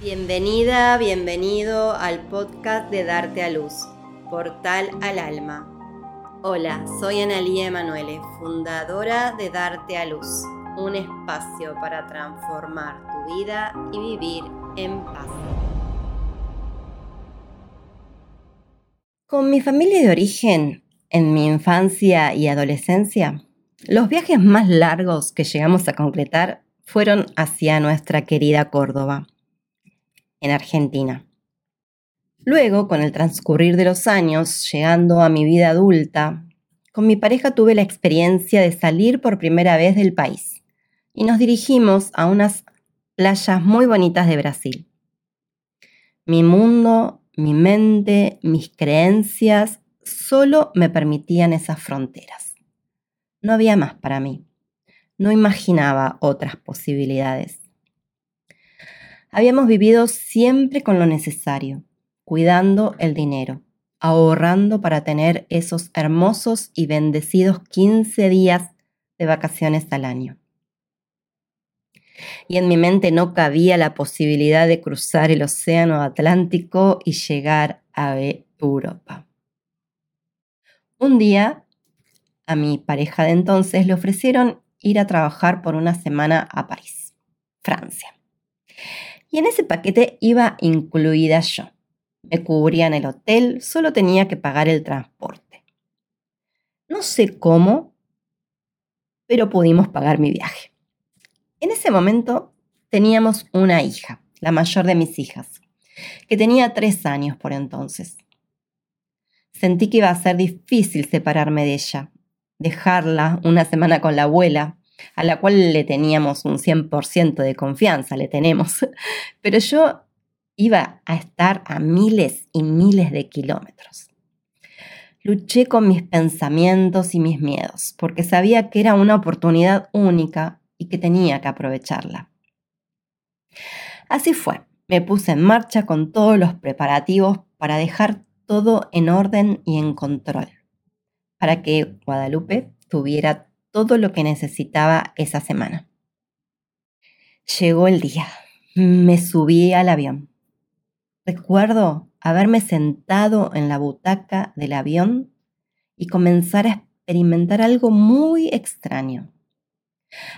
Bienvenida, bienvenido al podcast de Darte a Luz, Portal al Alma. Hola, soy Analía Emanuele, fundadora de Darte a Luz, un espacio para transformar tu vida y vivir en paz. Con mi familia de origen, en mi infancia y adolescencia, los viajes más largos que llegamos a concretar fueron hacia nuestra querida Córdoba en Argentina. Luego, con el transcurrir de los años, llegando a mi vida adulta, con mi pareja tuve la experiencia de salir por primera vez del país y nos dirigimos a unas playas muy bonitas de Brasil. Mi mundo, mi mente, mis creencias solo me permitían esas fronteras. No había más para mí. No imaginaba otras posibilidades. Habíamos vivido siempre con lo necesario, cuidando el dinero, ahorrando para tener esos hermosos y bendecidos 15 días de vacaciones al año. Y en mi mente no cabía la posibilidad de cruzar el Océano Atlántico y llegar a Europa. Un día, a mi pareja de entonces le ofrecieron ir a trabajar por una semana a París, Francia. Y en ese paquete iba incluida yo. Me cubrían el hotel, solo tenía que pagar el transporte. No sé cómo, pero pudimos pagar mi viaje. En ese momento teníamos una hija, la mayor de mis hijas, que tenía tres años por entonces. Sentí que iba a ser difícil separarme de ella, dejarla una semana con la abuela, a la cual le teníamos un 100% de confianza, le tenemos, pero yo iba a estar a miles y miles de kilómetros. Luché con mis pensamientos y mis miedos, porque sabía que era una oportunidad única y que tenía que aprovecharla. Así fue, me puse en marcha con todos los preparativos para dejar todo en orden y en control, para que Guadalupe tuviera todo lo que necesitaba esa semana. Llegó el día. Me subí al avión. Recuerdo haberme sentado en la butaca del avión y comenzar a experimentar algo muy extraño.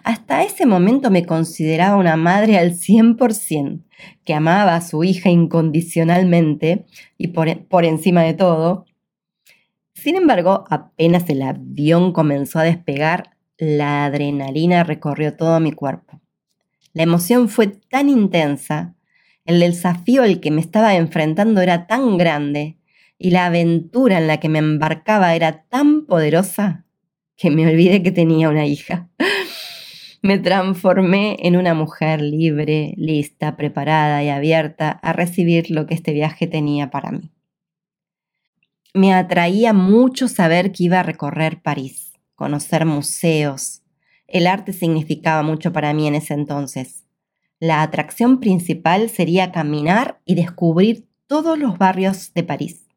Hasta ese momento me consideraba una madre al 100%, que amaba a su hija incondicionalmente y por, por encima de todo, sin embargo, apenas el avión comenzó a despegar, la adrenalina recorrió todo mi cuerpo. La emoción fue tan intensa, el desafío al que me estaba enfrentando era tan grande y la aventura en la que me embarcaba era tan poderosa que me olvidé que tenía una hija. Me transformé en una mujer libre, lista, preparada y abierta a recibir lo que este viaje tenía para mí me atraía mucho saber que iba a recorrer París, conocer museos. El arte significaba mucho para mí en ese entonces. La atracción principal sería caminar y descubrir todos los barrios de París.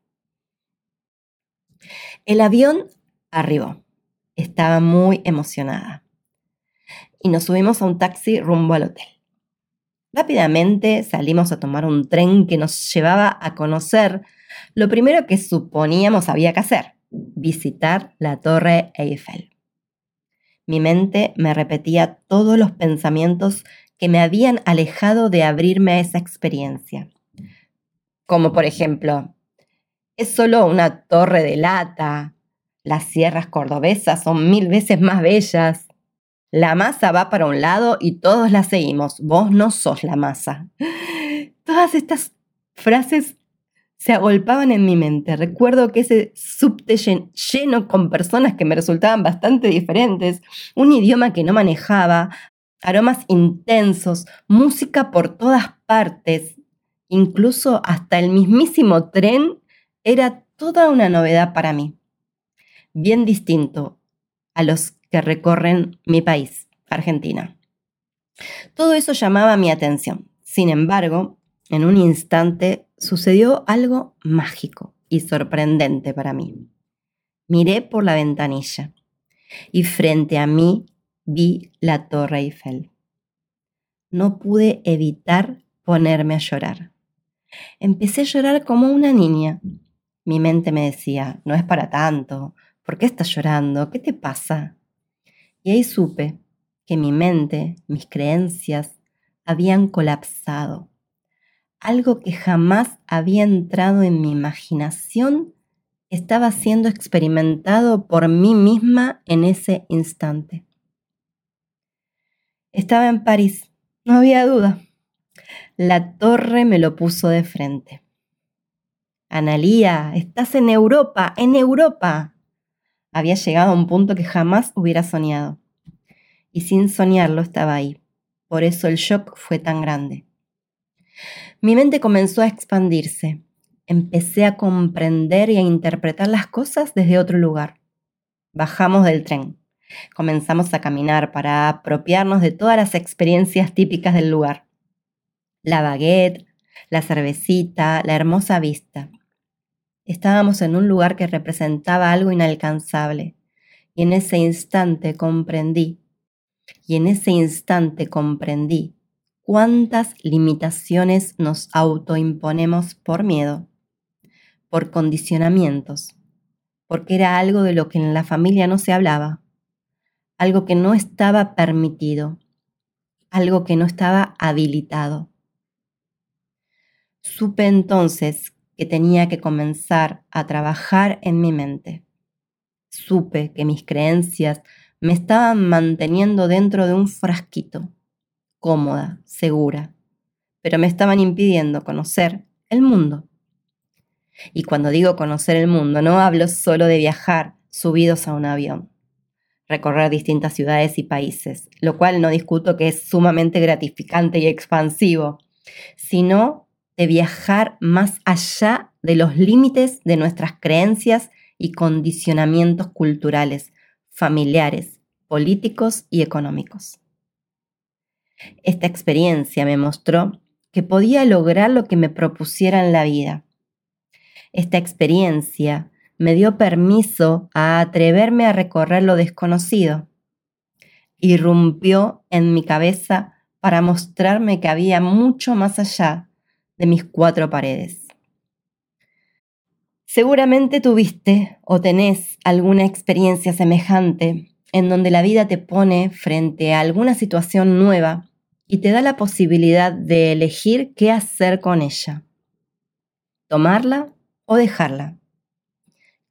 El avión arribó. Estaba muy emocionada. Y nos subimos a un taxi rumbo al hotel. Rápidamente salimos a tomar un tren que nos llevaba a conocer lo primero que suponíamos había que hacer, visitar la Torre Eiffel. Mi mente me repetía todos los pensamientos que me habían alejado de abrirme a esa experiencia. Como por ejemplo, es solo una torre de lata, las sierras cordobesas son mil veces más bellas, la masa va para un lado y todos la seguimos, vos no sos la masa. Todas estas frases se agolpaban en mi mente. Recuerdo que ese subte lleno con personas que me resultaban bastante diferentes, un idioma que no manejaba, aromas intensos, música por todas partes, incluso hasta el mismísimo tren era toda una novedad para mí. Bien distinto a los que recorren mi país, Argentina. Todo eso llamaba mi atención. Sin embargo, en un instante sucedió algo mágico y sorprendente para mí. Miré por la ventanilla y frente a mí vi la Torre Eiffel. No pude evitar ponerme a llorar. Empecé a llorar como una niña. Mi mente me decía, no es para tanto, ¿por qué estás llorando? ¿Qué te pasa? Y ahí supe que mi mente, mis creencias, habían colapsado. Algo que jamás había entrado en mi imaginación estaba siendo experimentado por mí misma en ese instante. Estaba en París, no había duda. La torre me lo puso de frente. Analía, estás en Europa, en Europa. Había llegado a un punto que jamás hubiera soñado. Y sin soñarlo estaba ahí. Por eso el shock fue tan grande. Mi mente comenzó a expandirse. Empecé a comprender y a interpretar las cosas desde otro lugar. Bajamos del tren. Comenzamos a caminar para apropiarnos de todas las experiencias típicas del lugar la baguette, la cervecita, la hermosa vista. Estábamos en un lugar que representaba algo inalcanzable y en ese instante comprendí, y en ese instante comprendí cuántas limitaciones nos autoimponemos por miedo, por condicionamientos, porque era algo de lo que en la familia no se hablaba, algo que no estaba permitido, algo que no estaba habilitado. Supe entonces que tenía que comenzar a trabajar en mi mente. Supe que mis creencias me estaban manteniendo dentro de un frasquito, cómoda, segura, pero me estaban impidiendo conocer el mundo. Y cuando digo conocer el mundo, no hablo solo de viajar subidos a un avión, recorrer distintas ciudades y países, lo cual no discuto que es sumamente gratificante y expansivo, sino de viajar más allá de los límites de nuestras creencias y condicionamientos culturales, familiares, políticos y económicos. Esta experiencia me mostró que podía lograr lo que me propusiera en la vida. Esta experiencia me dio permiso a atreverme a recorrer lo desconocido. Irrumpió en mi cabeza para mostrarme que había mucho más allá de mis cuatro paredes. Seguramente tuviste o tenés alguna experiencia semejante en donde la vida te pone frente a alguna situación nueva y te da la posibilidad de elegir qué hacer con ella. Tomarla o dejarla.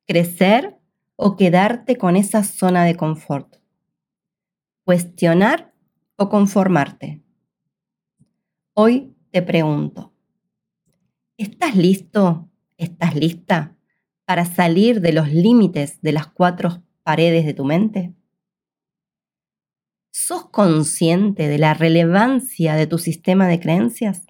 Crecer o quedarte con esa zona de confort. Cuestionar o conformarte. Hoy te pregunto, ¿Estás listo? ¿Estás lista para salir de los límites de las cuatro paredes de tu mente? ¿Sos consciente de la relevancia de tu sistema de creencias?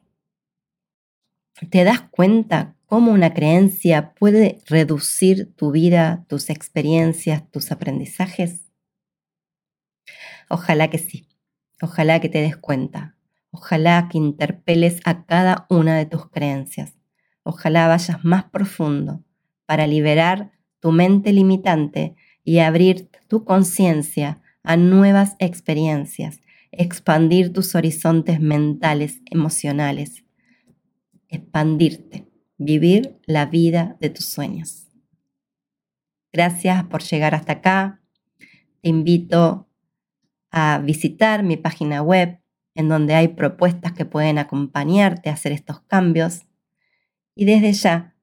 ¿Te das cuenta cómo una creencia puede reducir tu vida, tus experiencias, tus aprendizajes? Ojalá que sí, ojalá que te des cuenta, ojalá que interpeles a cada una de tus creencias Ojalá vayas más profundo para liberar tu mente limitante y abrir tu conciencia a nuevas experiencias, expandir tus horizontes mentales, emocionales, expandirte, vivir la vida de tus sueños. Gracias por llegar hasta acá. Te invito a visitar mi página web en donde hay propuestas que pueden acompañarte a hacer estos cambios y desde ya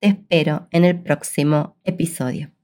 te espero en el próximo episodio.